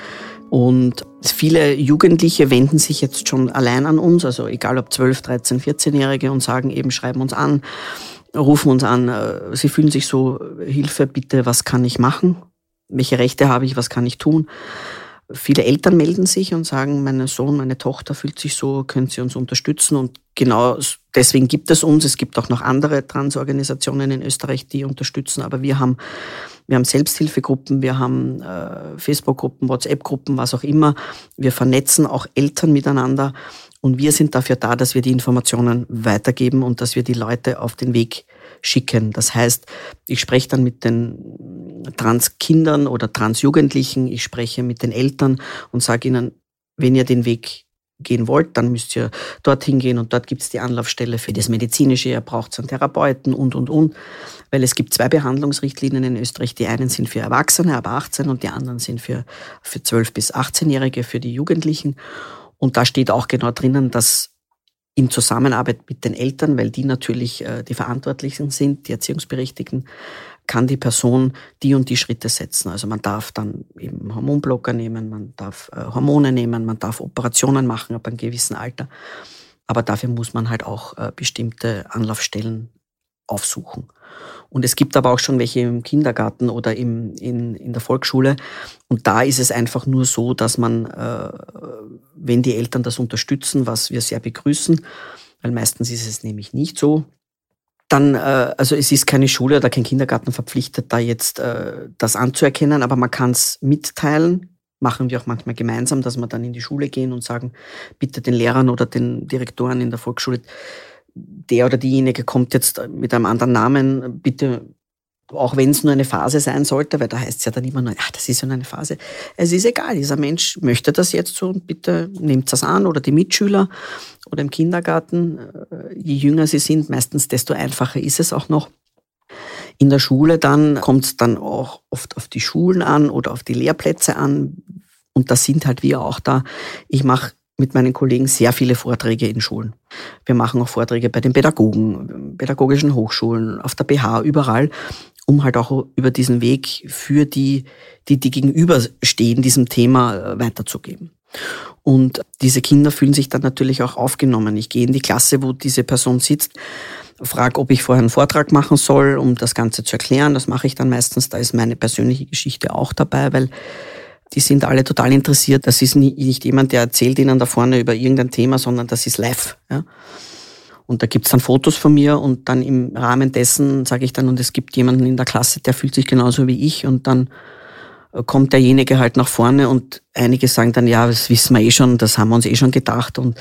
Und viele Jugendliche wenden sich jetzt schon allein an uns, also egal ob 12, 13, 14-Jährige und sagen eben, schreiben uns an, rufen uns an, äh, sie fühlen sich so, Hilfe bitte, was kann ich machen? Welche Rechte habe ich, was kann ich tun? Viele Eltern melden sich und sagen, mein Sohn, meine Tochter fühlt sich so, können Sie uns unterstützen? Und genau deswegen gibt es uns. Es gibt auch noch andere Transorganisationen in Österreich, die unterstützen. Aber wir haben, wir haben Selbsthilfegruppen, wir haben äh, Facebook-Gruppen, WhatsApp-Gruppen, was auch immer. Wir vernetzen auch Eltern miteinander. Und wir sind dafür da, dass wir die Informationen weitergeben und dass wir die Leute auf den Weg schicken. Das heißt, ich spreche dann mit den Transkindern oder Transjugendlichen, ich spreche mit den Eltern und sage ihnen, wenn ihr den Weg gehen wollt, dann müsst ihr dorthin gehen und dort gibt es die Anlaufstelle für das Medizinische, ihr braucht einen Therapeuten und, und, und. Weil es gibt zwei Behandlungsrichtlinien in Österreich. Die einen sind für Erwachsene ab 18 und die anderen sind für, für 12 bis 18-Jährige, für die Jugendlichen. Und da steht auch genau drinnen, dass in Zusammenarbeit mit den Eltern, weil die natürlich äh, die Verantwortlichen sind, die Erziehungsberechtigten, kann die Person die und die Schritte setzen. Also man darf dann eben Hormonblocker nehmen, man darf äh, Hormone nehmen, man darf Operationen machen ab einem gewissen Alter. Aber dafür muss man halt auch äh, bestimmte Anlaufstellen aufsuchen. Und es gibt aber auch schon welche im Kindergarten oder im, in, in der Volksschule. Und da ist es einfach nur so, dass man, äh, wenn die Eltern das unterstützen, was wir sehr begrüßen, weil meistens ist es nämlich nicht so, dann, äh, also es ist keine Schule oder kein Kindergarten verpflichtet, da jetzt äh, das anzuerkennen, aber man kann es mitteilen, machen wir auch manchmal gemeinsam, dass wir dann in die Schule gehen und sagen, bitte den Lehrern oder den Direktoren in der Volksschule, der oder diejenige kommt jetzt mit einem anderen Namen, bitte auch wenn es nur eine Phase sein sollte, weil da heißt es ja dann immer nur, ja, das ist ja nur eine Phase. Es ist egal, dieser Mensch möchte das jetzt so und bitte nehmt das an oder die Mitschüler oder im Kindergarten. Äh, je jünger sie sind, meistens desto einfacher ist es auch noch. In der Schule dann kommt es dann auch oft auf die Schulen an oder auf die Lehrplätze an. Und da sind halt wir auch da. Ich mache mit meinen Kollegen sehr viele Vorträge in Schulen. Wir machen auch Vorträge bei den Pädagogen, pädagogischen Hochschulen, auf der BH, überall um halt auch über diesen Weg für die, die, die gegenüberstehen, diesem Thema äh, weiterzugeben. Und diese Kinder fühlen sich dann natürlich auch aufgenommen. Ich gehe in die Klasse, wo diese Person sitzt, frage, ob ich vorher einen Vortrag machen soll, um das Ganze zu erklären. Das mache ich dann meistens. Da ist meine persönliche Geschichte auch dabei, weil die sind alle total interessiert. Das ist nicht jemand, der erzählt ihnen da vorne über irgendein Thema, sondern das ist live. Ja. Und da gibt's dann Fotos von mir und dann im Rahmen dessen sage ich dann, und es gibt jemanden in der Klasse, der fühlt sich genauso wie ich und dann äh, kommt derjenige halt nach vorne und einige sagen dann, ja, das wissen wir eh schon, das haben wir uns eh schon gedacht und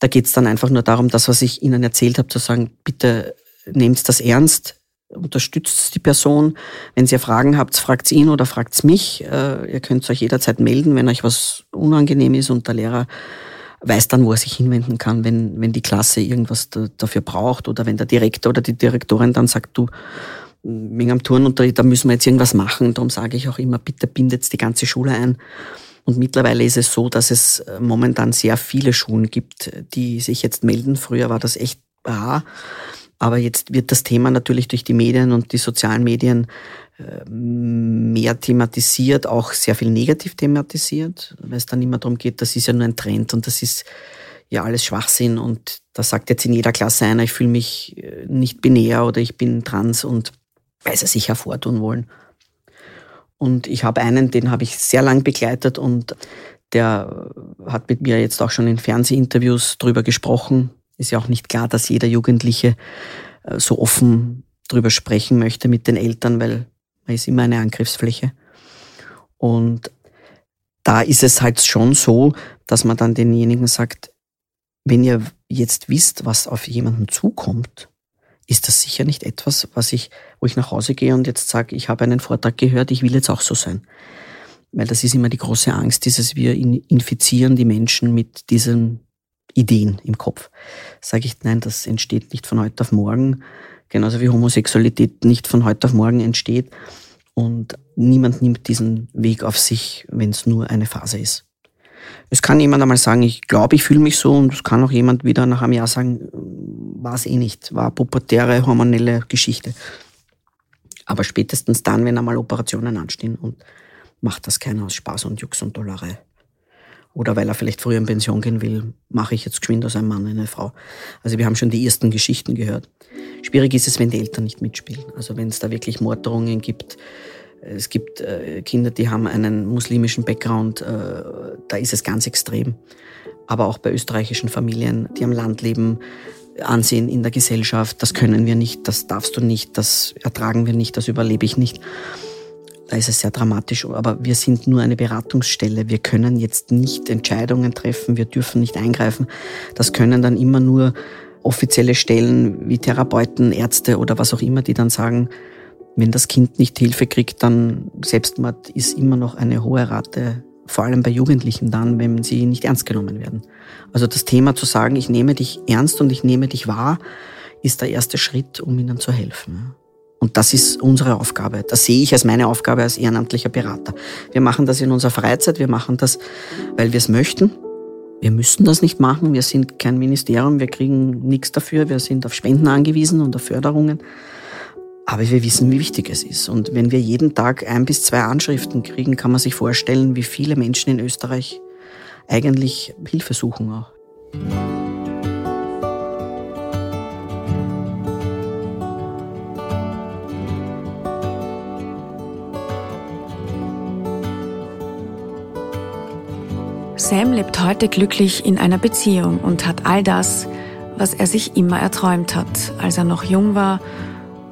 da geht's dann einfach nur darum, das, was ich Ihnen erzählt habe, zu sagen, bitte nehmt das ernst, unterstützt die Person. Wenn ihr Fragen habt, fragt ihn oder fragt mich. Äh, ihr könnt euch jederzeit melden, wenn euch was unangenehm ist und der Lehrer weiß dann, wo er sich hinwenden kann, wenn, wenn die Klasse irgendwas da, dafür braucht oder wenn der Direktor oder die Direktorin dann sagt, du, wegen am Turnunterricht, da müssen wir jetzt irgendwas machen. Darum sage ich auch immer, bitte bindet die ganze Schule ein. Und mittlerweile ist es so, dass es äh, momentan sehr viele Schulen gibt, die sich jetzt melden. Früher war das echt rar. Aber jetzt wird das Thema natürlich durch die Medien und die sozialen Medien mehr thematisiert, auch sehr viel negativ thematisiert, weil es dann immer darum geht, das ist ja nur ein Trend und das ist ja alles Schwachsinn und da sagt jetzt in jeder Klasse einer, ich fühle mich äh, nicht binär oder ich bin trans und weil sie sich hervortun wollen. Und ich habe einen, den habe ich sehr lang begleitet und der hat mit mir jetzt auch schon in Fernsehinterviews drüber gesprochen. Ist ja auch nicht klar, dass jeder Jugendliche äh, so offen drüber sprechen möchte mit den Eltern, weil man ist immer eine Angriffsfläche. Und da ist es halt schon so, dass man dann denjenigen sagt, wenn ihr jetzt wisst, was auf jemanden zukommt, ist das sicher nicht etwas, was ich, wo ich nach Hause gehe und jetzt sage, ich habe einen Vortrag gehört, ich will jetzt auch so sein. Weil das ist immer die große Angst, dieses wir infizieren die Menschen mit diesen Ideen im Kopf. Sage ich, nein, das entsteht nicht von heute auf morgen. Genauso wie Homosexualität nicht von heute auf morgen entsteht. Und niemand nimmt diesen Weg auf sich, wenn es nur eine Phase ist. Es kann jemand einmal sagen, ich glaube, ich fühle mich so, und es kann auch jemand wieder nach einem Jahr sagen, war es eh nicht, war pubertäre, hormonelle Geschichte. Aber spätestens dann, wenn einmal Operationen anstehen und macht das keiner aus Spaß und Jux und Dollerei. Oder weil er vielleicht früher in Pension gehen will, mache ich jetzt geschwind aus einem Mann eine Frau. Also wir haben schon die ersten Geschichten gehört. Schwierig ist es, wenn die Eltern nicht mitspielen. Also wenn es da wirklich Morddrohungen gibt. Es gibt äh, Kinder, die haben einen muslimischen Background, äh, da ist es ganz extrem. Aber auch bei österreichischen Familien, die am Land leben, ansehen in der Gesellschaft, das können wir nicht, das darfst du nicht, das ertragen wir nicht, das überlebe ich nicht da ist es sehr dramatisch, aber wir sind nur eine Beratungsstelle. Wir können jetzt nicht Entscheidungen treffen, wir dürfen nicht eingreifen. Das können dann immer nur offizielle Stellen wie Therapeuten, Ärzte oder was auch immer, die dann sagen, wenn das Kind nicht Hilfe kriegt, dann Selbstmord ist immer noch eine hohe Rate, vor allem bei Jugendlichen dann, wenn sie nicht ernst genommen werden. Also das Thema zu sagen, ich nehme dich ernst und ich nehme dich wahr, ist der erste Schritt, um ihnen zu helfen. Und das ist unsere Aufgabe. Das sehe ich als meine Aufgabe als ehrenamtlicher Berater. Wir machen das in unserer Freizeit, wir machen das, weil wir es möchten. Wir müssen das nicht machen. Wir sind kein Ministerium. Wir kriegen nichts dafür. Wir sind auf Spenden angewiesen und auf Förderungen. Aber wir wissen, wie wichtig es ist. Und wenn wir jeden Tag ein bis zwei Anschriften kriegen, kann man sich vorstellen, wie viele Menschen in Österreich eigentlich Hilfe suchen auch. Sam lebt heute glücklich in einer Beziehung und hat all das, was er sich immer erträumt hat, als er noch jung war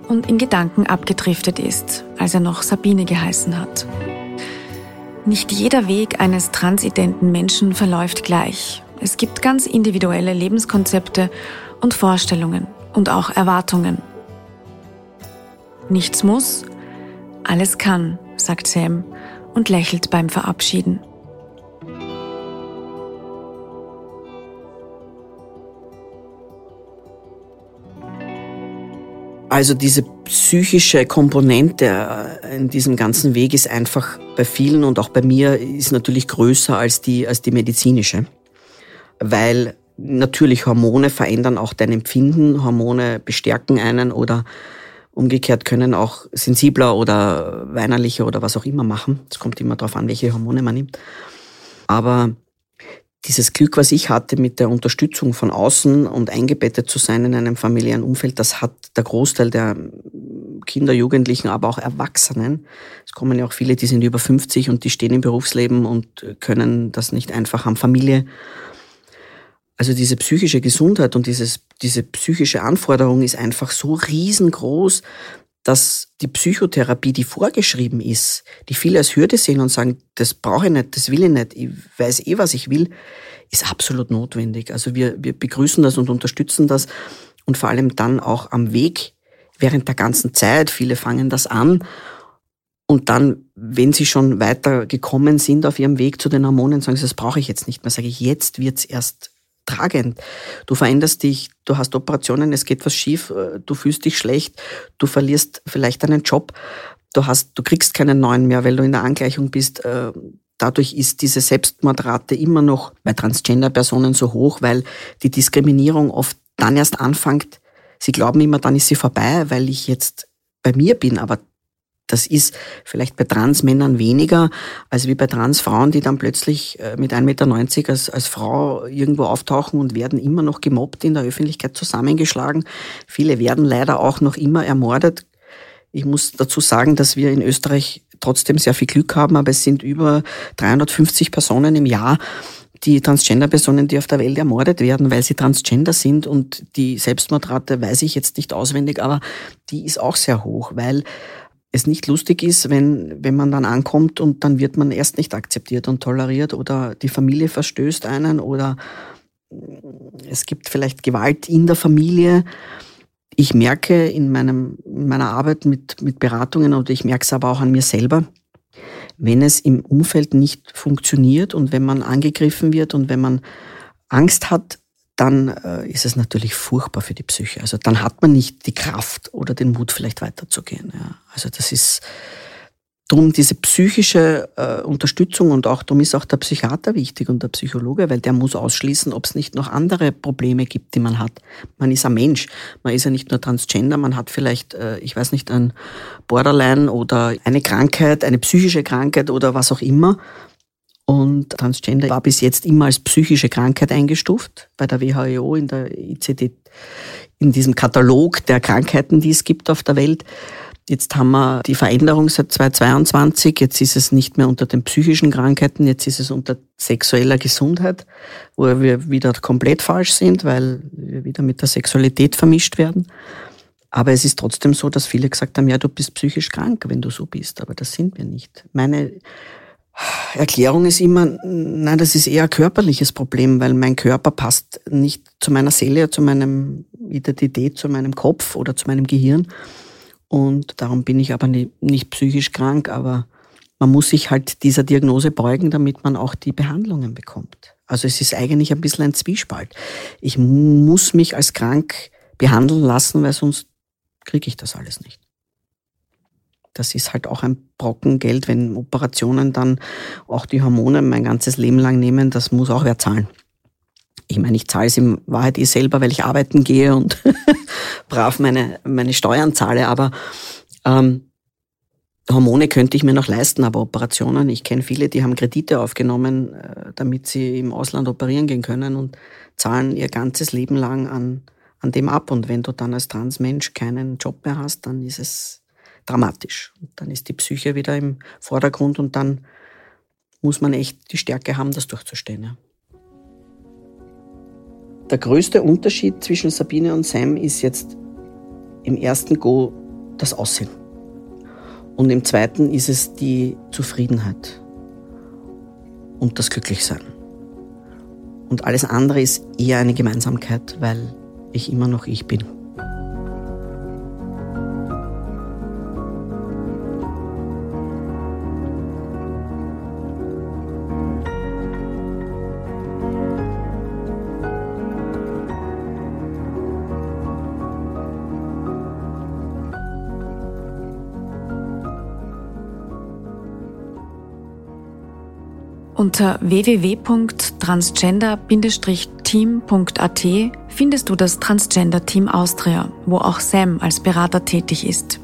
und in Gedanken abgedriftet ist, als er noch Sabine geheißen hat. Nicht jeder Weg eines transidenten Menschen verläuft gleich. Es gibt ganz individuelle Lebenskonzepte und Vorstellungen und auch Erwartungen. Nichts muss, alles kann, sagt Sam und lächelt beim Verabschieden. Also diese psychische Komponente äh, in diesem ganzen Weg ist einfach bei vielen und auch bei mir ist natürlich größer als die, als die medizinische. Weil natürlich Hormone verändern auch dein Empfinden, Hormone bestärken einen oder umgekehrt können auch sensibler oder weinerlicher oder was auch immer machen. Es kommt immer darauf an, welche Hormone man nimmt. Aber dieses Glück, was ich hatte mit der Unterstützung von außen und eingebettet zu sein in einem familiären Umfeld, das hat der Großteil der Kinder, Jugendlichen, aber auch Erwachsenen. Es kommen ja auch viele, die sind über 50 und die stehen im Berufsleben und können das nicht einfach haben. Familie. Also diese psychische Gesundheit und dieses, diese psychische Anforderung ist einfach so riesengroß, dass die Psychotherapie, die vorgeschrieben ist, die viele als Hürde sehen und sagen, das brauche ich nicht, das will ich nicht, ich weiß eh, was ich will, ist absolut notwendig. Also wir, wir begrüßen das und unterstützen das und vor allem dann auch am Weg während der ganzen Zeit. Viele fangen das an und dann, wenn sie schon weiter gekommen sind auf ihrem Weg zu den Hormonen, sagen sie, das brauche ich jetzt nicht mehr. Sage ich, jetzt wird's erst tragend. Du veränderst dich, du hast Operationen, es geht was schief, äh, du fühlst dich schlecht, du verlierst vielleicht deinen Job, du hast, du kriegst keinen neuen mehr, weil du in der Angleichung bist. Äh, dadurch ist diese Selbstmordrate immer noch bei Transgender-Personen so hoch, weil die Diskriminierung oft dann erst anfängt. Sie glauben immer, dann ist sie vorbei, weil ich jetzt bei mir bin, aber das ist vielleicht bei Transmännern weniger als wie bei Transfrauen, die dann plötzlich äh, mit 1,90 Meter als, als Frau irgendwo auftauchen und werden immer noch gemobbt in der Öffentlichkeit zusammengeschlagen. Viele werden leider auch noch immer ermordet. Ich muss dazu sagen, dass wir in Österreich trotzdem sehr viel Glück haben, aber es sind über 350 Personen im Jahr, die Transgender-Personen, die auf der Welt ermordet werden, weil sie Transgender sind und die Selbstmordrate weiß ich jetzt nicht auswendig, aber die ist auch sehr hoch, weil es nicht lustig ist, wenn, wenn man dann ankommt und dann wird man erst nicht akzeptiert und toleriert oder die Familie verstößt einen oder es gibt vielleicht Gewalt in der Familie. Ich merke in, meinem, in meiner Arbeit mit, mit Beratungen und ich merke es aber auch an mir selber, wenn es im Umfeld nicht funktioniert und wenn man angegriffen wird und wenn man Angst hat, dann äh, ist es natürlich furchtbar für die Psyche. Also dann hat man nicht die Kraft oder den Mut, vielleicht weiterzugehen. Ja. Also das ist drum diese psychische äh, Unterstützung und auch darum ist auch der Psychiater wichtig und der Psychologe, weil der muss ausschließen, ob es nicht noch andere Probleme gibt, die man hat. Man ist ein Mensch, man ist ja nicht nur Transgender, man hat vielleicht, äh, ich weiß nicht, ein Borderline oder eine Krankheit, eine psychische Krankheit oder was auch immer. Und Transgender war bis jetzt immer als psychische Krankheit eingestuft bei der WHO in der ICD, in diesem Katalog der Krankheiten, die es gibt auf der Welt. Jetzt haben wir die Veränderung seit 2022. Jetzt ist es nicht mehr unter den psychischen Krankheiten, jetzt ist es unter sexueller Gesundheit, wo wir wieder komplett falsch sind, weil wir wieder mit der Sexualität vermischt werden. Aber es ist trotzdem so, dass viele gesagt haben, ja, du bist psychisch krank, wenn du so bist. Aber das sind wir nicht. Meine Erklärung ist immer, nein, das ist eher ein körperliches Problem, weil mein Körper passt nicht zu meiner Seele, zu meinem Identität, zu meinem Kopf oder zu meinem Gehirn. Und darum bin ich aber nicht, nicht psychisch krank, aber man muss sich halt dieser Diagnose beugen, damit man auch die Behandlungen bekommt. Also es ist eigentlich ein bisschen ein Zwiespalt. Ich muss mich als krank behandeln lassen, weil sonst kriege ich das alles nicht das ist halt auch ein Brocken Geld, wenn Operationen dann auch die Hormone mein ganzes Leben lang nehmen, das muss auch wer zahlen. Ich meine, ich zahle es in Wahrheit eh selber, weil ich arbeiten gehe und <laughs> brav meine, meine Steuern zahle, aber ähm, Hormone könnte ich mir noch leisten, aber Operationen, ich kenne viele, die haben Kredite aufgenommen, äh, damit sie im Ausland operieren gehen können und zahlen ihr ganzes Leben lang an, an dem ab. Und wenn du dann als Transmensch keinen Job mehr hast, dann ist es dramatisch. Und dann ist die Psyche wieder im Vordergrund und dann muss man echt die Stärke haben, das durchzustehen. Ja. Der größte Unterschied zwischen Sabine und Sam ist jetzt im ersten Go das Aussehen. Und im zweiten ist es die Zufriedenheit und das Glücklichsein. Und alles andere ist eher eine Gemeinsamkeit, weil ich immer noch ich bin. Unter www.transgender-team.at findest du das Transgender Team Austria, wo auch Sam als Berater tätig ist.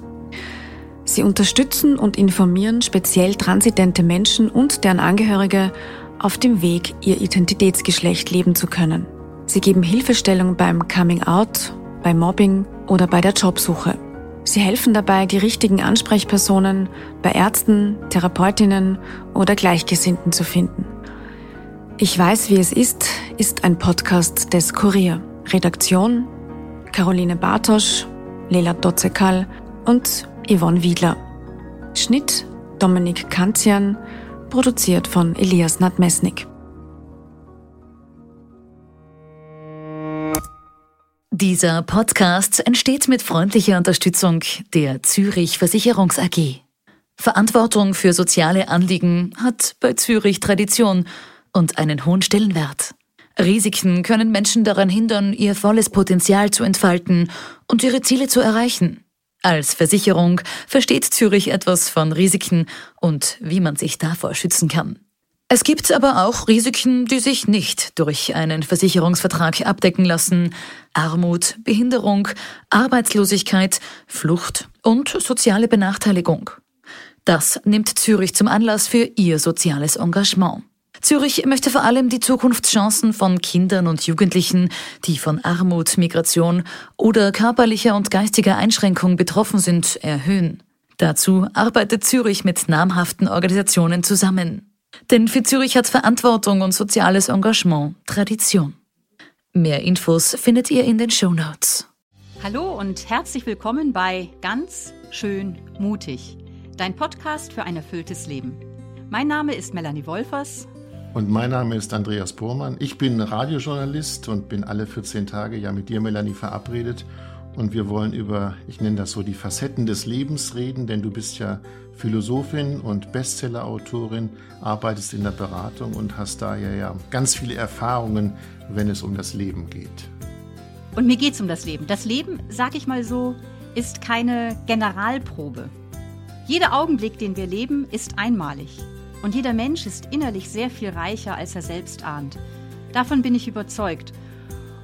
Sie unterstützen und informieren speziell transidente Menschen und deren Angehörige auf dem Weg, ihr Identitätsgeschlecht leben zu können. Sie geben Hilfestellung beim Coming Out, bei Mobbing oder bei der Jobsuche. Sie helfen dabei, die richtigen Ansprechpersonen bei Ärzten, Therapeutinnen oder Gleichgesinnten zu finden. Ich weiß, wie es ist, ist ein Podcast des Kurier. Redaktion Caroline Bartosch, Lela Dotzekal und Yvonne Wiedler. Schnitt Dominik Kanzian, produziert von Elias Nadmesnik. Dieser Podcast entsteht mit freundlicher Unterstützung der Zürich Versicherungs AG. Verantwortung für soziale Anliegen hat bei Zürich Tradition und einen hohen Stellenwert. Risiken können Menschen daran hindern, ihr volles Potenzial zu entfalten und ihre Ziele zu erreichen. Als Versicherung versteht Zürich etwas von Risiken und wie man sich davor schützen kann. Es gibt aber auch Risiken, die sich nicht durch einen Versicherungsvertrag abdecken lassen. Armut, Behinderung, Arbeitslosigkeit, Flucht und soziale Benachteiligung. Das nimmt Zürich zum Anlass für ihr soziales Engagement. Zürich möchte vor allem die Zukunftschancen von Kindern und Jugendlichen, die von Armut, Migration oder körperlicher und geistiger Einschränkung betroffen sind, erhöhen. Dazu arbeitet Zürich mit namhaften Organisationen zusammen. Denn für Zürich hat Verantwortung und soziales Engagement Tradition. Mehr Infos findet ihr in den Show Notes. Hallo und herzlich willkommen bei Ganz schön mutig, dein Podcast für ein erfülltes Leben. Mein Name ist Melanie Wolfers. Und mein Name ist Andreas Bormann. Ich bin Radiojournalist und bin alle 14 Tage ja mit dir, Melanie, verabredet. Und wir wollen über, ich nenne das so, die Facetten des Lebens reden, denn du bist ja Philosophin und Bestsellerautorin, arbeitest in der Beratung und hast daher ja ganz viele Erfahrungen, wenn es um das Leben geht. Und mir geht es um das Leben. Das Leben, sag ich mal so, ist keine Generalprobe. Jeder Augenblick, den wir leben, ist einmalig. Und jeder Mensch ist innerlich sehr viel reicher, als er selbst ahnt. Davon bin ich überzeugt.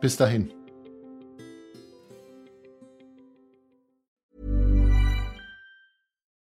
Bis dahin.